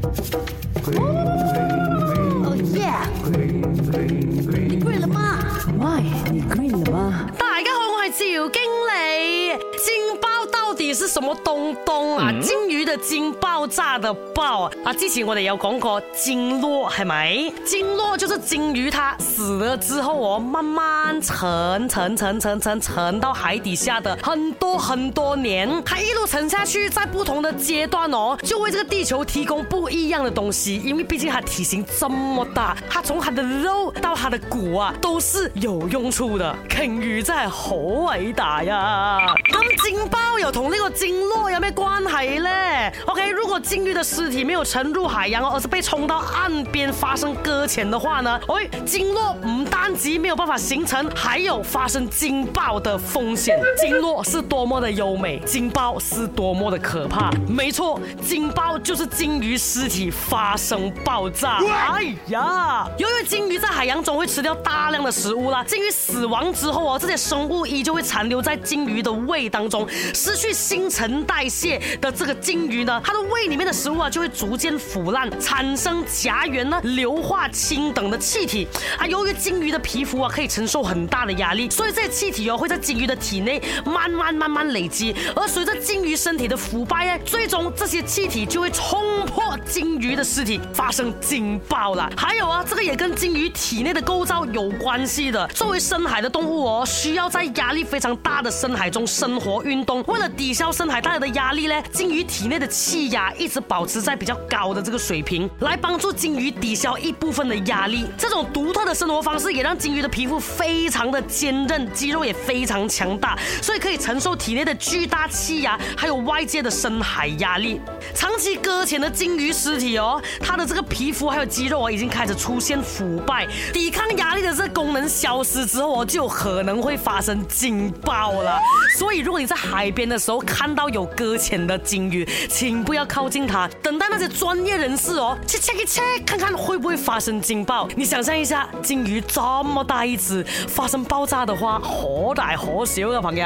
哦耶！你 green 了吗？妈，你 green 了吗？大家好，我系赵京。什么东东啊？鲸鱼的鲸，爆炸的爆啊！之前我哋有讲过鲸落，系咪？鲸落就是鲸鱼它死了之后哦，慢慢沉沉沉沉沉沉到海底下的很多很多年，它一路沉下去，在不同的阶段哦，就为这个地球提供不一样的东西。因为毕竟它体型这么大，它从它的肉到它的骨啊，都是有用处的。鲸鱼系好伟大呀！鲸爆。有同那个鲸落有没有关系呢 o k 如果鲸鱼的尸体没有沉入海洋，而是被冲到岸边发生搁浅的话呢？喂，鲸落唔单止没有办法形成，还有发生鲸爆的风险。鲸落是多么的优美，鲸爆是多么的可怕。没错，鲸爆就是鲸鱼尸体发生爆炸。哎呀，由于鲸鱼在海洋中会吃掉大量的食物啦，鲸鱼死亡之后哦，这些生物依旧会残留在鲸鱼的胃当中。失去新陈代谢的这个鲸鱼呢，它的胃里面的食物啊就会逐渐腐烂，产生甲烷、呢硫化氢等的气体啊。由于鲸鱼的皮肤啊可以承受很大的压力，所以这些气体哦会在鲸鱼的体内慢慢慢慢累积，而随着鲸鱼身体的腐败呢，最终这些气体就会冲破鲸鱼的尸体，发生惊爆了。还有啊，这个也跟鲸鱼体内的构造有关系的。作为深海的动物哦，需要在压力非常大的深海中生活、运动。为了抵消深海带来的压力呢，鲸鱼体内的气压一直保持在比较高的这个水平，来帮助鲸鱼抵消一部分的压力。这种独特的生活方式也让鲸鱼的皮肤非常的坚韧，肌肉也非常强大，所以可以承受体内的巨大气压，还有外界的深海压力。长期搁浅的鲸鱼尸体哦，它的这个皮肤还有肌肉啊，已经开始出现腐败，抵抗压力。这功能消失之后哦，就可能会发生警报了。所以，如果你在海边的时候看到有搁浅的鲸鱼，请不要靠近它，等待那些专业人士哦，切切切，看看会不会发生警报。你想象一下，鲸鱼这么大一只，发生爆炸的话，可大可小啊，朋友。